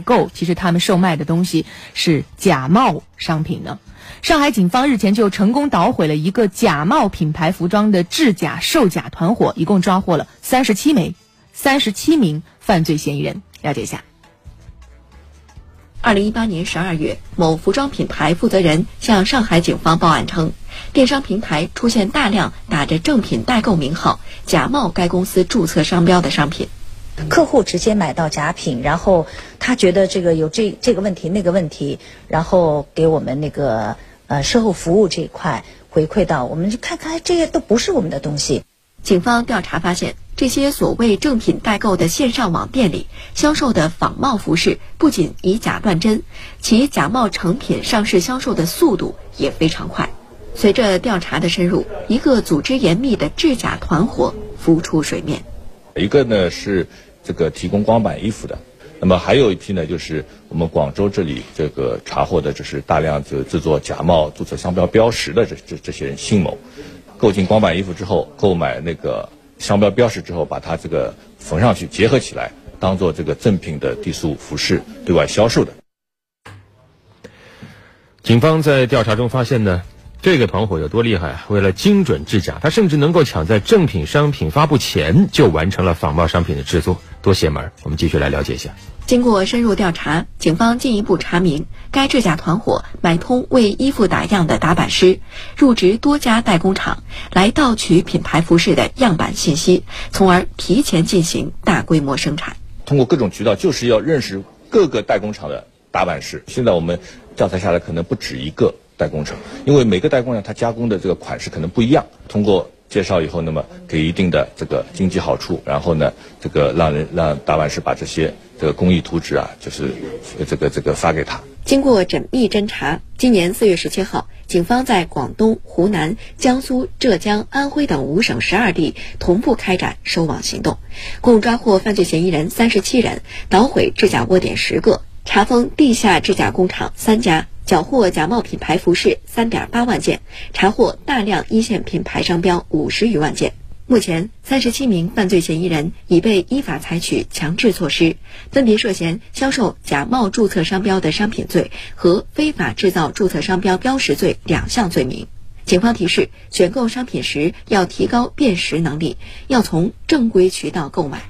购，其实他们售卖的东西是假冒商品呢。上海警方日前就成功捣毁了一个假冒品牌服装的制假售假团伙，一共抓获了三十七枚、三十七名犯罪嫌疑人。了解一下。二零一八年十二月，某服装品牌负责人向上海警方报案称，电商平台出现大量打着正品代购名号、假冒该公司注册商标的商品。客户直接买到假品，然后他觉得这个有这这个问题那个问题，然后给我们那个呃售后服务这一块回馈到，我们就看看这些都不是我们的东西。警方调查发现，这些所谓正品代购的线上网店里销售的仿冒服饰，不仅以假乱真，其假冒成品上市销售的速度也非常快。随着调查的深入，一个组织严密的制假团伙浮出水面。一个呢是这个提供光板衣服的，那么还有一批呢，就是我们广州这里这个查获的，就是大量就制作假冒注册商标标识的这这这些人信某，购进光板衣服之后，购买那个商标标识之后，把它这个缝上去结合起来，当做这个正品的低俗服饰对外销售的。警方在调查中发现呢。这个团伙有多厉害啊！为了精准制假，他甚至能够抢在正品商品发布前就完成了仿冒商品的制作，多邪门！我们继续来了解一下。经过深入调查，警方进一步查明，该制假团伙买通为衣服打样的打版师，入职多家代工厂，来盗取品牌服饰的样板信息，从而提前进行大规模生产。通过各种渠道，就是要认识各个代工厂的打版师。现在我们调查下来，可能不止一个。代工厂，因为每个代工厂它加工的这个款式可能不一样。通过介绍以后，那么给一定的这个经济好处，然后呢，这个让人让打版师把这些这个工艺图纸啊，就是这个这个发给他。经过缜密侦查，今年四月十七号，警方在广东、湖南、江苏、浙江、安徽等五省十二地同步开展收网行动，共抓获犯罪嫌疑人三十七人，捣毁制假窝点十个，查封地下制假工厂三家。缴获假冒品牌服饰三点八万件，查获大量一线品牌商标五十余万件。目前，三十七名犯罪嫌疑人已被依法采取强制措施，分别涉嫌销售假冒注册商标的商品罪和非法制造注册商标标识罪两项罪名。警方提示：选购商品时要提高辨识能力，要从正规渠道购买。